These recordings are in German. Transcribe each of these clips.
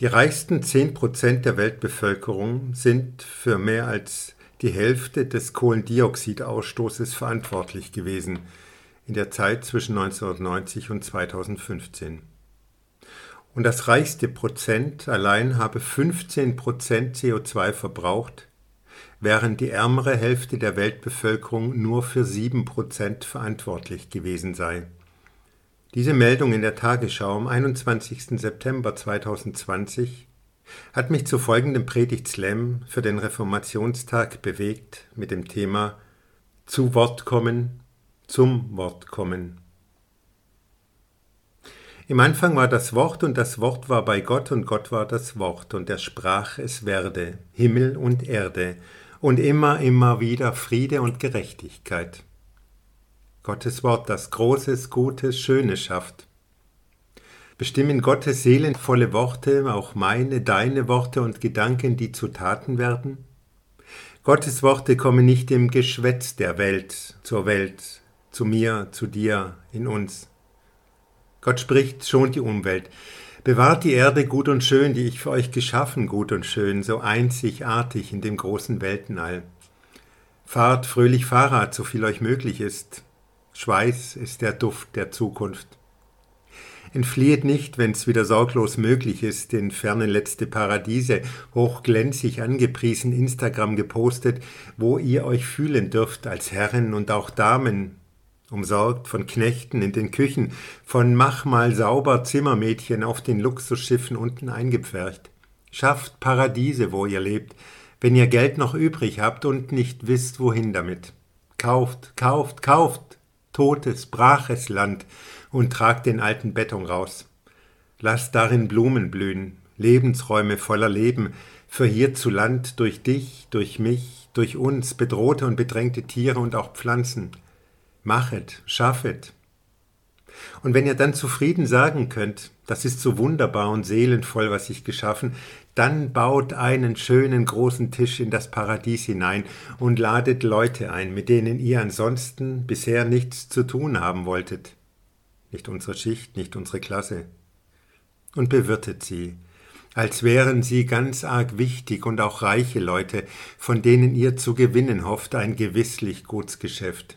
Die reichsten 10% der Weltbevölkerung sind für mehr als die Hälfte des Kohlendioxidausstoßes verantwortlich gewesen in der Zeit zwischen 1990 und 2015. Und das reichste Prozent allein habe 15% CO2 verbraucht, während die ärmere Hälfte der Weltbevölkerung nur für 7% verantwortlich gewesen sei. Diese Meldung in der Tagesschau am 21. September 2020 hat mich zu folgendem Predigtslam für den Reformationstag bewegt mit dem Thema Zu Wort kommen, zum Wort kommen. Im Anfang war das Wort und das Wort war bei Gott und Gott war das Wort und er sprach es werde, Himmel und Erde und immer, immer wieder Friede und Gerechtigkeit. Gottes Wort, das Großes, Gutes, Schönes schafft. Bestimmen Gottes seelenvolle Worte auch meine, deine Worte und Gedanken, die zu Taten werden? Gottes Worte kommen nicht im Geschwätz der Welt zur Welt, zu mir, zu dir, in uns. Gott spricht, schont die Umwelt. Bewahrt die Erde gut und schön, die ich für euch geschaffen, gut und schön, so einzigartig in dem großen Weltenall. Fahrt fröhlich Fahrrad, so viel euch möglich ist. Schweiß ist der Duft der Zukunft. Entflieht nicht, wenn's wieder sorglos möglich ist, in fernen letzte Paradiese, hochglänzig angepriesen, Instagram gepostet, wo ihr euch fühlen dürft als Herren und auch Damen, umsorgt von Knechten in den Küchen, von mach mal sauber Zimmermädchen auf den Luxusschiffen unten eingepfercht. Schafft Paradiese, wo ihr lebt, wenn ihr Geld noch übrig habt und nicht wisst, wohin damit. Kauft, kauft, kauft, totes, braches Land und tragt den alten Beton raus. Lasst darin Blumen blühen, Lebensräume voller Leben, für hierzuland durch dich, durch mich, durch uns bedrohte und bedrängte Tiere und auch Pflanzen. Machet, schaffet. Und wenn ihr dann zufrieden sagen könnt, das ist so wunderbar und seelenvoll, was ich geschaffen, dann baut einen schönen großen Tisch in das Paradies hinein und ladet Leute ein, mit denen ihr ansonsten bisher nichts zu tun haben wolltet. Nicht unsere Schicht, nicht unsere Klasse. Und bewirtet sie, als wären sie ganz arg wichtig und auch reiche Leute, von denen ihr zu gewinnen hofft, ein gewisslich Gutsgeschäft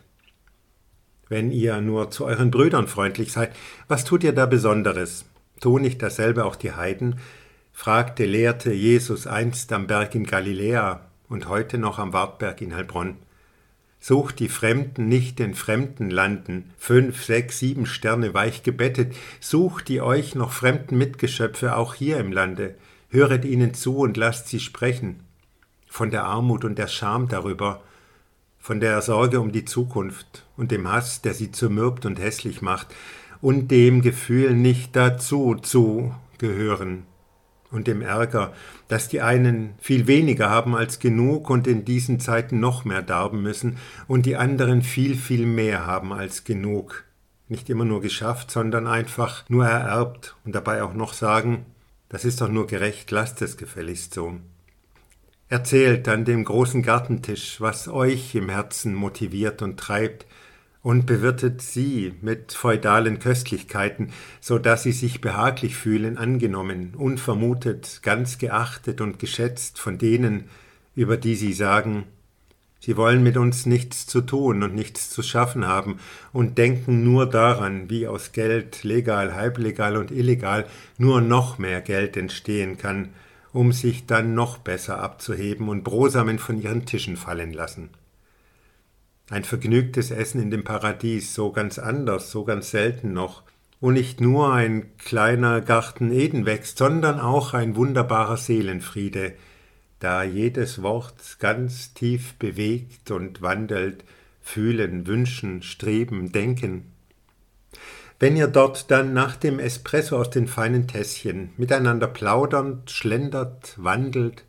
wenn ihr nur zu euren Brüdern freundlich seid, was tut ihr da Besonderes? Tun nicht dasselbe auch die Heiden? fragte, lehrte Jesus einst am Berg in Galiläa und heute noch am Wartberg in Heilbronn. Sucht die Fremden nicht in fremden Landen, fünf, sechs, sieben Sterne weich gebettet, sucht die euch noch fremden Mitgeschöpfe auch hier im Lande, höret ihnen zu und lasst sie sprechen, von der Armut und der Scham darüber, von der Sorge um die Zukunft und dem Hass, der sie zermürbt und hässlich macht, und dem Gefühl, nicht dazu zu gehören, und dem Ärger, dass die einen viel weniger haben als genug und in diesen Zeiten noch mehr darben müssen, und die anderen viel, viel mehr haben als genug, nicht immer nur geschafft, sondern einfach nur ererbt und dabei auch noch sagen, das ist doch nur gerecht, lasst es gefälligst so. Erzählt an dem großen Gartentisch, was euch im Herzen motiviert und treibt, und bewirtet sie mit feudalen Köstlichkeiten, so dass sie sich behaglich fühlen, angenommen, unvermutet, ganz geachtet und geschätzt von denen, über die sie sagen, sie wollen mit uns nichts zu tun und nichts zu schaffen haben und denken nur daran, wie aus Geld, legal, halblegal und illegal, nur noch mehr Geld entstehen kann, um sich dann noch besser abzuheben und Brosamen von ihren Tischen fallen lassen. Ein vergnügtes Essen in dem Paradies, so ganz anders, so ganz selten noch, wo nicht nur ein kleiner Garten Eden wächst, sondern auch ein wunderbarer Seelenfriede, da jedes Wort ganz tief bewegt und wandelt, fühlen, wünschen, streben, denken, wenn ihr dort dann nach dem Espresso aus den feinen Tässchen miteinander plaudernd, schlendert, wandelt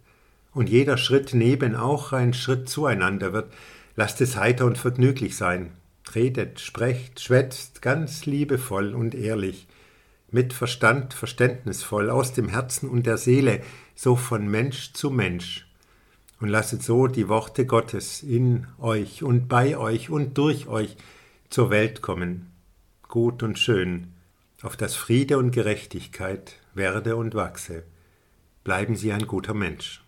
und jeder Schritt neben auch ein Schritt zueinander wird, lasst es heiter und vergnüglich sein. Redet, sprecht, schwätzt ganz liebevoll und ehrlich, mit Verstand verständnisvoll, aus dem Herzen und der Seele, so von Mensch zu Mensch. Und lasset so die Worte Gottes in euch und bei euch und durch euch zur Welt kommen gut und schön, auf das Friede und Gerechtigkeit werde und wachse. Bleiben Sie ein guter Mensch.